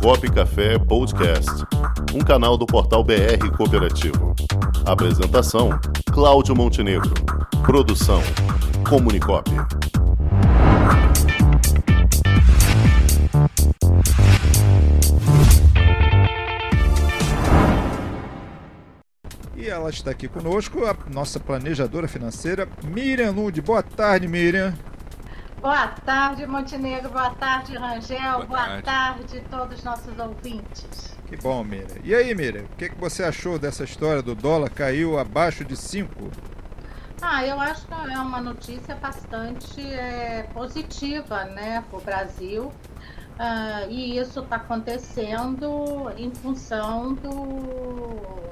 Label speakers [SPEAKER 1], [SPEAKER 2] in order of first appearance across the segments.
[SPEAKER 1] Comunicop Café Podcast, um canal do portal BR Cooperativo. Apresentação: Cláudio Montenegro. Produção: Comunicop.
[SPEAKER 2] E ela está aqui conosco, a nossa planejadora financeira, Miriam Nude. Boa tarde, Miriam.
[SPEAKER 3] Boa tarde, Montenegro. Boa tarde, Rangel. Boa, Boa tarde. tarde todos os nossos ouvintes.
[SPEAKER 2] Que bom, Miriam. E aí, Miriam, o que, que você achou dessa história do dólar caiu abaixo de 5?
[SPEAKER 3] Ah, eu acho que é uma notícia bastante é, positiva né, para o Brasil. Uh, e isso está acontecendo em função do,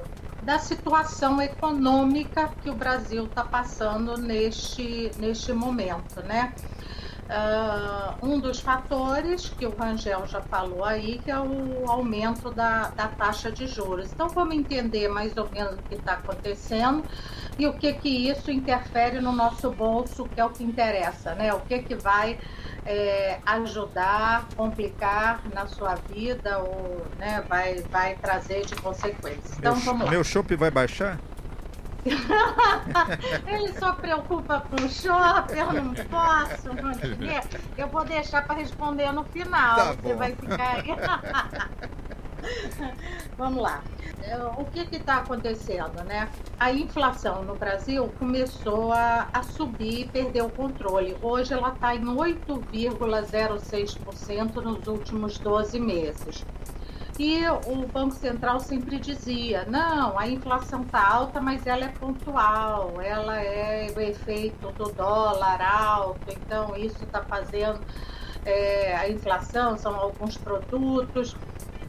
[SPEAKER 3] da situação econômica que o Brasil está passando neste, neste momento, né? Uh, um dos fatores que o Rangel já falou aí, que é o aumento da, da taxa de juros. Então vamos entender mais ou menos o que está acontecendo e o que que isso interfere no nosso bolso, que é o que interessa, né? O que que vai é, ajudar, complicar na sua vida ou né, vai, vai trazer de consequências. Então
[SPEAKER 2] meu,
[SPEAKER 3] vamos lá.
[SPEAKER 2] Meu chopp vai baixar?
[SPEAKER 3] Ele só preocupa com o shopping, eu não posso responder. Eu vou deixar para responder no final.
[SPEAKER 2] Tá
[SPEAKER 3] Você vai ficar aí. Vamos lá. É, o que está acontecendo, né? A inflação no Brasil começou a, a subir, perdeu o controle. Hoje ela está em 8,06% nos últimos 12 meses. E o Banco Central sempre dizia: não, a inflação está alta, mas ela é pontual, ela é o efeito do dólar alto, então isso está fazendo é, a inflação, são alguns produtos.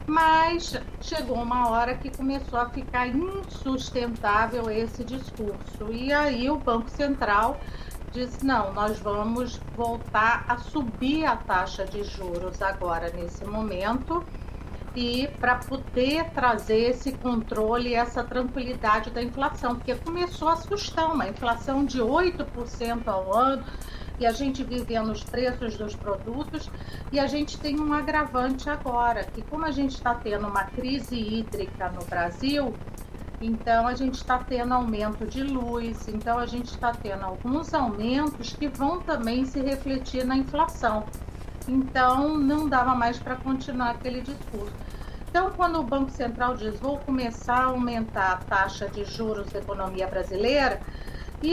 [SPEAKER 3] Mas chegou uma hora que começou a ficar insustentável esse discurso. E aí o Banco Central disse: não, nós vamos voltar a subir a taxa de juros agora, nesse momento e para poder trazer esse controle e essa tranquilidade da inflação, porque começou a assustar uma inflação de 8% ao ano e a gente vivendo os preços dos produtos e a gente tem um agravante agora, que como a gente está tendo uma crise hídrica no Brasil, então a gente está tendo aumento de luz, então a gente está tendo alguns aumentos que vão também se refletir na inflação. Então não dava mais para continuar aquele discurso. Então, quando o Banco Central diz vou começar a aumentar a taxa de juros da economia brasileira,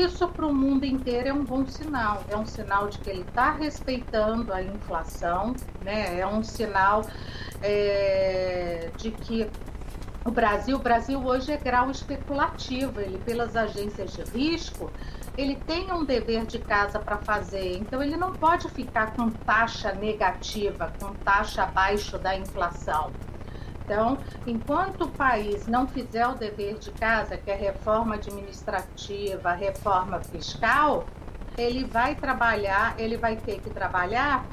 [SPEAKER 3] isso para o mundo inteiro é um bom sinal. É um sinal de que ele está respeitando a inflação, né? é um sinal é, de que o Brasil, o Brasil hoje é grau especulativo, ele pelas agências de risco, ele tem um dever de casa para fazer, então ele não pode ficar com taxa negativa, com taxa abaixo da inflação. Então, enquanto o país não fizer o dever de casa, que é reforma administrativa, reforma fiscal, ele vai trabalhar, ele vai ter que trabalhar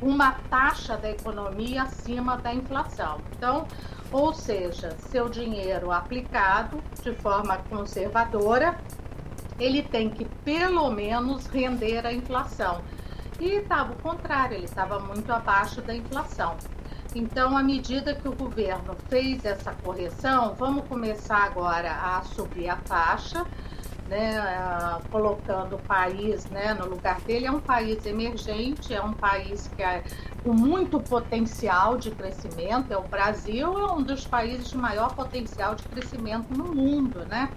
[SPEAKER 3] uma taxa da economia acima da inflação. Então, ou seja, seu dinheiro aplicado de forma conservadora, ele tem que pelo menos render a inflação. E estava o contrário, ele estava muito abaixo da inflação. Então, à medida que o governo fez essa correção, vamos começar agora a subir a taxa, né, colocando o país né, no lugar dele. É um país emergente, é um país que é com muito potencial de crescimento. É o Brasil é um dos países de maior potencial de crescimento no mundo, né?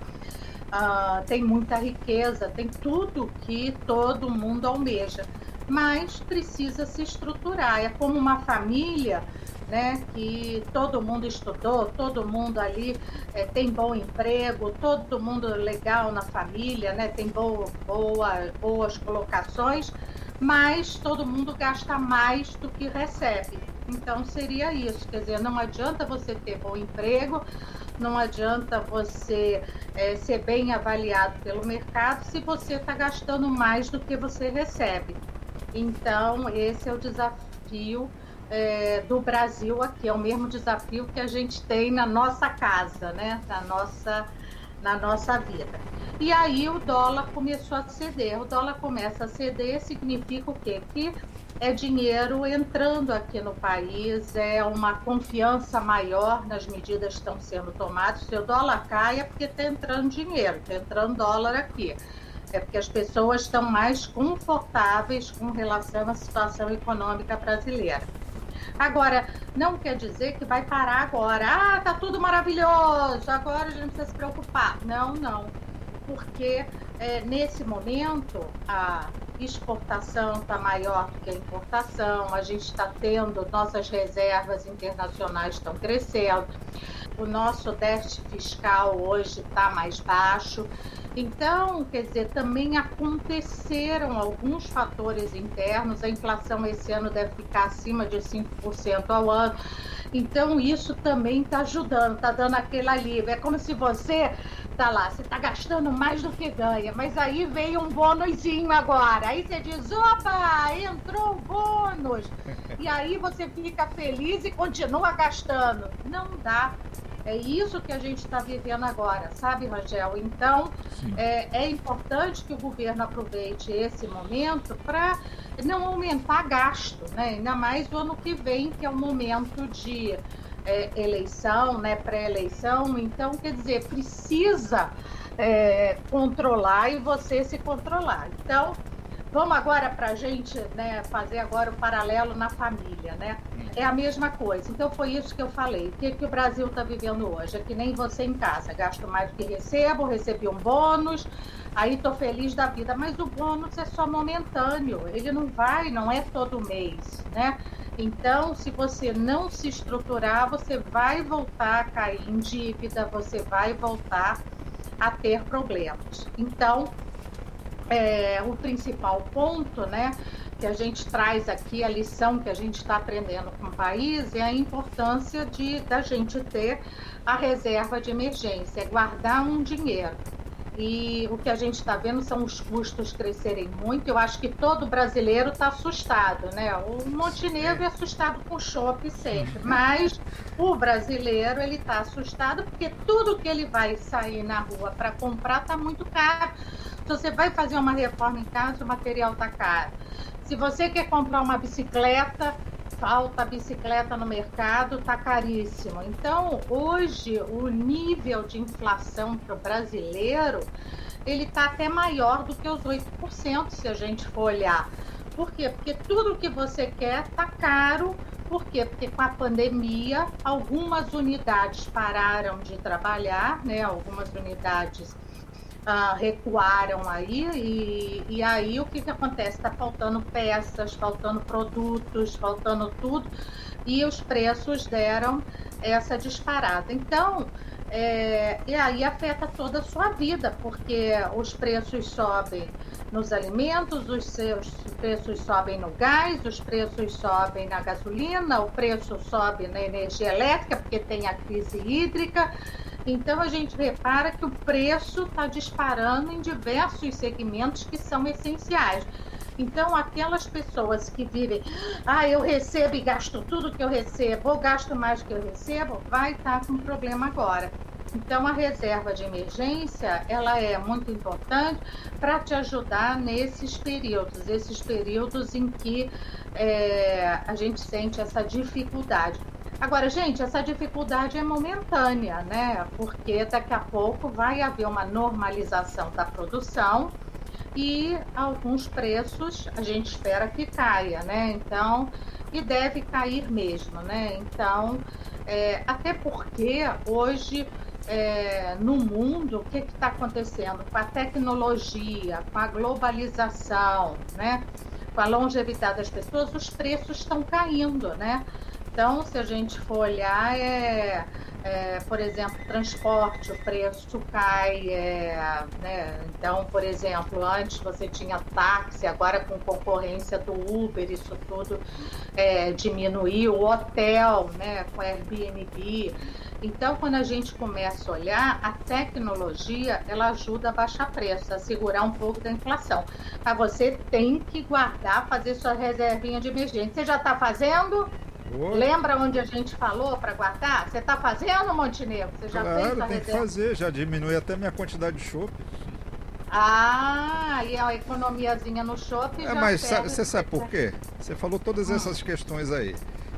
[SPEAKER 3] Uh, tem muita riqueza, tem tudo que todo mundo almeja, mas precisa se estruturar. É como uma família né, que todo mundo estudou, todo mundo ali é, tem bom emprego, todo mundo legal na família, né, tem boa, boa, boas colocações, mas todo mundo gasta mais do que recebe. Então seria isso, quer dizer, não adianta você ter bom emprego, não adianta você é, ser bem avaliado pelo mercado se você está gastando mais do que você recebe. Então, esse é o desafio é, do Brasil aqui. É o mesmo desafio que a gente tem na nossa casa, né? na, nossa, na nossa vida. E aí o dólar começou a ceder. O dólar começa a ceder significa o quê? Que é dinheiro entrando aqui no país, é uma confiança maior nas medidas que estão sendo tomadas. Se o dólar cai é porque está entrando dinheiro, está entrando dólar aqui. É porque as pessoas estão mais confortáveis com relação à situação econômica brasileira. Agora, não quer dizer que vai parar agora. Ah, tá tudo maravilhoso, agora a gente precisa se preocupar. Não, não. Porque é, nesse momento a exportação está maior do que a importação, a gente está tendo, nossas reservas internacionais estão crescendo, o nosso déficit fiscal hoje está mais baixo. Então, quer dizer, também aconteceram alguns fatores internos, a inflação esse ano deve ficar acima de 5% ao ano. Então, isso também está ajudando, está dando aquele alívio. É como se você tá lá, você tá gastando mais do que ganha, mas aí veio um bônusinho agora. Aí você diz, opa, entrou o bônus. E aí você fica feliz e continua gastando. Não dá. É isso que a gente está vivendo agora, sabe, Rangel? Então, é, é, importante que o governo aproveite esse momento para não aumentar gasto, né? Ainda mais no ano que vem, que é o momento de é, eleição, né, pré-eleição, então, quer dizer, precisa é, controlar e você se controlar. Então, vamos agora para a gente né, fazer agora o paralelo na família, né? É a mesma coisa. Então, foi isso que eu falei. O que, que o Brasil está vivendo hoje? É que nem você em casa. Gasto mais do que recebo, recebi um bônus, aí estou feliz da vida. Mas o bônus é só momentâneo. Ele não vai, não é todo mês, né? Então, se você não se estruturar, você vai voltar a cair em dívida, você vai voltar a ter problemas. Então, é, o principal ponto, né, que a gente traz aqui, a lição que a gente está aprendendo com o país, é a importância de da gente ter a reserva de emergência, é guardar um dinheiro. E o que a gente está vendo são os custos crescerem muito. Eu acho que todo brasileiro está assustado, né? O Montenegro é assustado com chope sempre, mas o brasileiro ele está assustado porque tudo que ele vai sair na rua para comprar está muito caro. Se você vai fazer uma reforma em casa, o material está caro. Se você quer comprar uma bicicleta, falta bicicleta no mercado, tá caríssimo. Então, hoje, o nível de inflação para o brasileiro, ele tá até maior do que os 8%, se a gente for olhar. Por quê? Porque tudo que você quer tá caro. Por quê? Porque com a pandemia, algumas unidades pararam de trabalhar, né? Algumas unidades uh, recuaram aí e, e aí o que, que acontece? Está faltando peças, faltando produtos, faltando tudo e os preços deram essa disparada. Então, é, e aí afeta toda a sua vida, porque os preços sobem nos alimentos, os seus preços sobem no gás, os preços sobem na gasolina, o preço sobe na energia elétrica, porque tem a crise hídrica. Então a gente repara que o preço está disparando em diversos segmentos que são essenciais. Então, aquelas pessoas que vivem, ah, eu recebo e gasto tudo que eu recebo, ou gasto mais que eu recebo, vai estar tá com problema agora. Então, a reserva de emergência, ela é muito importante para te ajudar nesses períodos, esses períodos em que é, a gente sente essa dificuldade. Agora, gente, essa dificuldade é momentânea, né? Porque daqui a pouco vai haver uma normalização da produção e alguns preços a gente espera que caia, né? Então, e deve cair mesmo, né? Então, é, até porque hoje é, no mundo, o que está acontecendo com a tecnologia, com a globalização, né? Com a longevidade das pessoas, os preços estão caindo, né? Então, se a gente for olhar, é, é por exemplo, transporte, o preço cai. É, né? Então, por exemplo, antes você tinha táxi, agora com concorrência do Uber, isso tudo é, diminuiu. Hotel, né, com Airbnb. Então, quando a gente começa a olhar, a tecnologia ela ajuda a baixar preço, a segurar um pouco da inflação. Mas você tem que guardar, fazer sua reservinha de emergência. Você já está fazendo? Lembra onde a gente falou para guardar? Você está fazendo, Montenegro? Você
[SPEAKER 2] já claro, fez tem reserva? que fazer, já diminui até minha quantidade de chope.
[SPEAKER 3] Ah, e a economiazinha no shopping
[SPEAKER 2] é, Mas você sabe por quê? Você falou todas essas questões aí.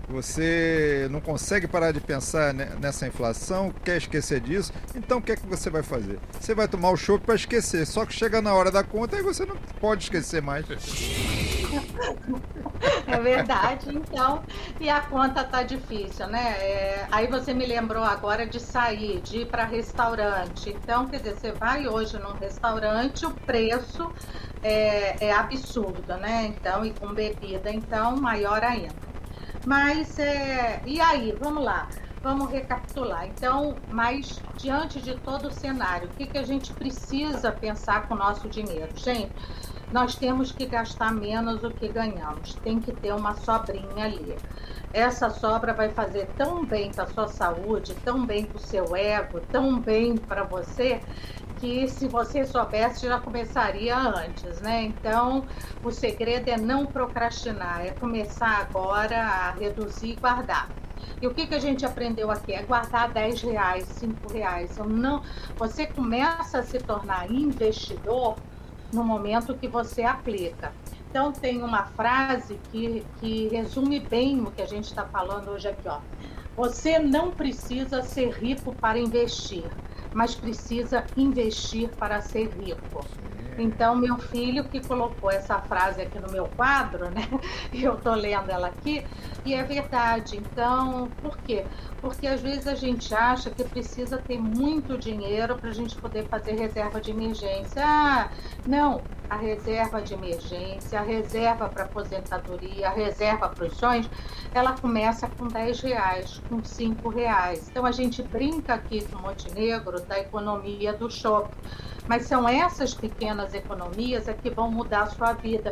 [SPEAKER 2] Você não consegue parar de pensar nessa inflação, quer esquecer disso, então o que é que você vai fazer? Você vai tomar o chopp para esquecer, só que chega na hora da conta e você não pode esquecer mais.
[SPEAKER 3] É verdade, então. E a conta tá difícil, né? É, aí você me lembrou agora de sair, de ir para restaurante. Então, quer dizer, você vai hoje num restaurante, o preço é, é absurdo, né? Então, e com bebida, então, maior ainda. Mas, é, e aí, vamos lá, vamos recapitular. Então, mas diante de todo o cenário, o que, que a gente precisa pensar com o nosso dinheiro? Gente, nós temos que gastar menos do que ganhamos, tem que ter uma sobrinha ali. Essa sobra vai fazer tão bem para sua saúde, tão bem para o seu ego, tão bem para você, que se você soubesse já começaria antes, né? Então, o segredo é não procrastinar, é começar agora a reduzir e guardar. E o que, que a gente aprendeu aqui? É guardar 10 reais, 5 reais. Eu não, você começa a se tornar investidor no momento que você aplica. Então, tem uma frase que, que resume bem o que a gente está falando hoje aqui. Ó. Você não precisa ser rico para investir mas precisa investir para ser rico. Então, meu filho que colocou essa frase aqui no meu quadro, né? Eu tô lendo ela aqui, e é verdade. Então, por quê? Porque às vezes a gente acha que precisa ter muito dinheiro para a gente poder fazer reserva de emergência. Ah, não, a reserva de emergência, a reserva para aposentadoria, a reserva para os sonhos, ela começa com 10 reais, com 5 reais. Então a gente brinca aqui com Montenegro da economia do shopping. Mas são essas pequenas economias é que vão mudar a sua vida,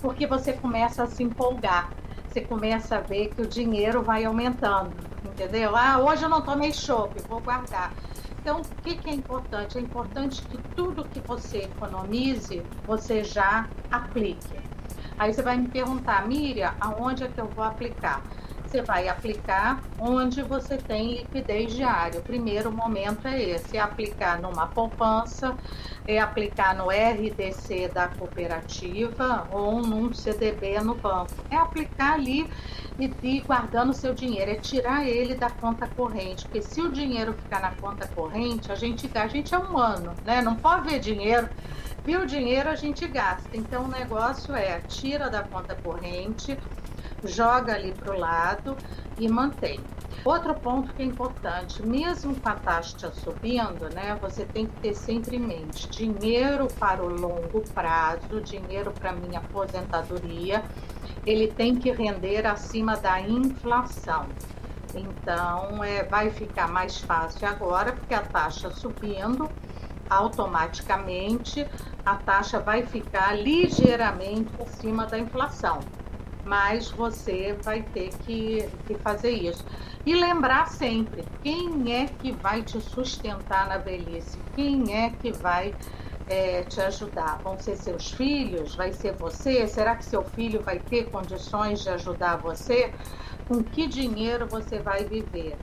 [SPEAKER 3] porque você começa a se empolgar você começa a ver que o dinheiro vai aumentando, entendeu? Ah, hoje eu não tomei chope, vou guardar. Então, o que, que é importante? É importante que tudo que você economize, você já aplique. Aí você vai me perguntar, Miriam, aonde é que eu vou aplicar? Você vai aplicar onde você tem liquidez diária. O primeiro momento é esse, é aplicar numa poupança, é aplicar no RDC da cooperativa ou num CDB no banco. É aplicar ali e ir guardando seu dinheiro, é tirar ele da conta corrente, porque se o dinheiro ficar na conta corrente, a gente, a gente é humano, né? Não pode ver dinheiro viu o dinheiro a gente gasta. Então o negócio é tira da conta corrente, joga ali para o lado e mantém. Outro ponto que é importante, mesmo com a taxa subindo, né, você tem que ter sempre em mente dinheiro para o longo prazo, dinheiro para minha aposentadoria, ele tem que render acima da inflação. Então, é, vai ficar mais fácil agora, porque a taxa subindo, automaticamente a taxa vai ficar ligeiramente acima da inflação mas você vai ter que, que fazer isso. E lembrar sempre, quem é que vai te sustentar na velhice? Quem é que vai é, te ajudar? Vão ser seus filhos? Vai ser você? Será que seu filho vai ter condições de ajudar você? Com que dinheiro você vai viver?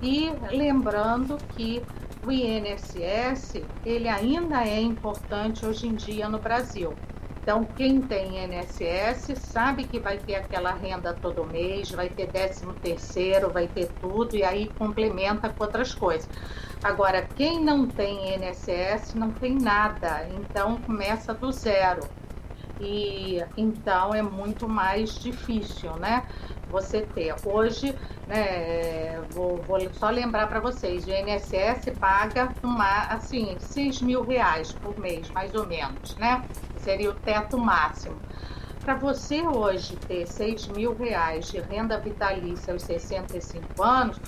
[SPEAKER 3] E lembrando que o INSS ele ainda é importante hoje em dia no Brasil. Então, quem tem INSS sabe que vai ter aquela renda todo mês, vai ter 13 terceiro, vai ter tudo, e aí complementa com outras coisas. Agora, quem não tem INSS não tem nada, então começa do zero. E então é muito mais difícil, né? Você ter. Hoje, né, vou, vou só lembrar para vocês, o INSS paga uma, assim, 6 mil reais por mês, mais ou menos, né? seria o teto máximo. Para você hoje ter 6 mil reais de renda vitalícia aos 65 anos,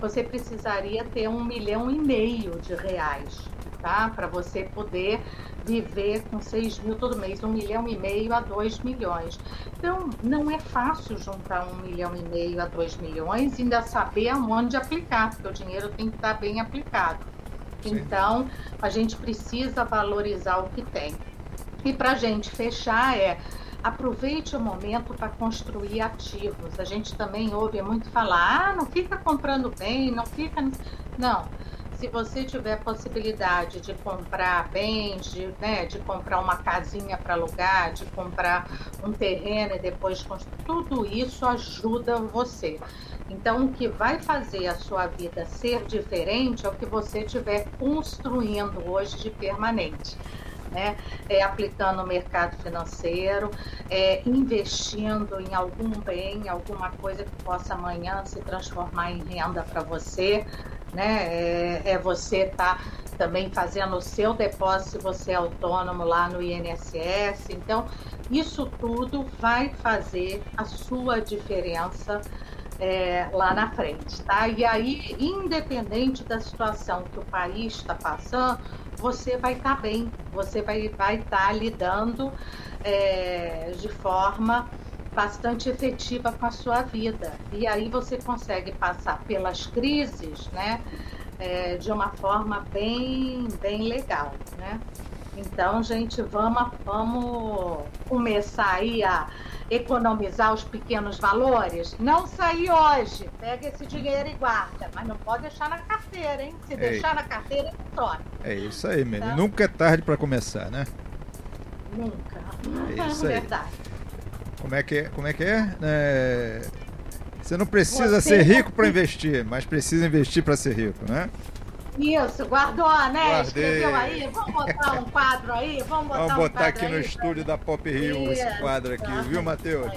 [SPEAKER 3] você precisaria ter um milhão e meio de reais, tá? Para você poder viver com 6 mil todo mês, um milhão e meio a 2 milhões. Então, não é fácil juntar um milhão e meio a 2 milhões e ainda saber aonde aplicar, porque o dinheiro tem que estar bem aplicado. Sim. Então, a gente precisa valorizar o que tem. E para a gente fechar é aproveite o momento para construir ativos. A gente também ouve muito falar, ah, não fica comprando bem, não fica. Não. Se você tiver possibilidade de comprar bens, de, né, de comprar uma casinha para alugar, de comprar um terreno e depois construir, tudo isso ajuda você. Então, o que vai fazer a sua vida ser diferente é o que você estiver construindo hoje de permanente né? É, aplicando no mercado financeiro, é, investindo em algum bem, alguma coisa que possa amanhã se transformar em renda para você. Né? É, é você estar tá também fazendo o seu depósito se você é autônomo lá no INSS. Então, isso tudo vai fazer a sua diferença é, lá na frente, tá? E aí, independente da situação que o país está passando, você vai estar tá bem, você vai estar vai tá lidando é, de forma bastante efetiva com a sua vida. E aí você consegue passar pelas crises, né? É, de uma forma bem, bem legal, né? Então, gente, vamos, vamos começar aí a economizar os pequenos valores, não sair hoje. Pega esse dinheiro e guarda. Mas não pode deixar na carteira, hein? Se Ei. deixar na carteira, torna.
[SPEAKER 2] É isso aí, menino. Então, Nunca é tarde para começar, né?
[SPEAKER 3] Nunca.
[SPEAKER 2] É isso aí. Verdade. Como é que é? Como é, que é? é... Você não precisa Você ser rico para investir, mas precisa investir para ser rico, né?
[SPEAKER 3] Isso, guardou, né? Guardei. Escreveu aí. Vamos botar um quadro aí? Vamos botar,
[SPEAKER 2] Vamos botar
[SPEAKER 3] um
[SPEAKER 2] aqui no estúdio da Pop Rio Isso. esse quadro aqui, viu, Matheus?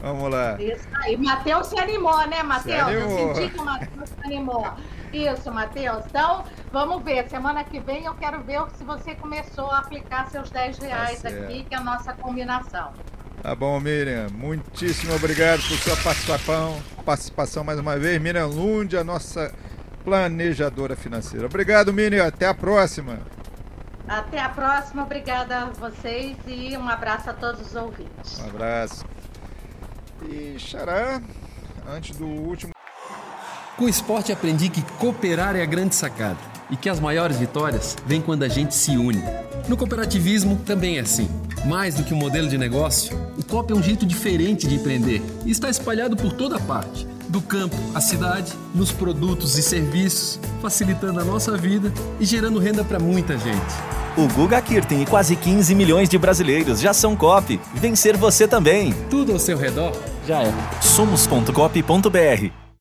[SPEAKER 2] Vamos lá.
[SPEAKER 3] Isso aí. Matheus se animou, né, Matheus? Eu senti que o Matheus se animou. Isso, Matheus. Então, vamos ver. Semana que vem eu quero ver se você começou a aplicar seus 10 tá reais tá aqui, que é a nossa combinação.
[SPEAKER 2] Tá bom, Miriam. Muitíssimo obrigado por sua participação, participação mais uma vez. Miriam Lund, a nossa planejadora financeira. Obrigado, Mini. Até a próxima.
[SPEAKER 3] Até a próxima. Obrigada a vocês e um abraço a todos os ouvintes.
[SPEAKER 2] Um abraço. E Xará, antes do último.
[SPEAKER 4] Com o esporte aprendi que cooperar é a grande sacada e que as maiores vitórias vêm quando a gente se une. No cooperativismo também é assim. Mais do que um modelo de negócio, o COP é um jeito diferente de empreender e está espalhado por toda parte do campo à cidade, nos produtos e serviços, facilitando a nossa vida e gerando renda para muita gente.
[SPEAKER 5] O Guga Kirten e quase 15 milhões de brasileiros já são COP. Vencer você também.
[SPEAKER 4] Tudo ao seu redor já é.
[SPEAKER 5] Somos.cop.br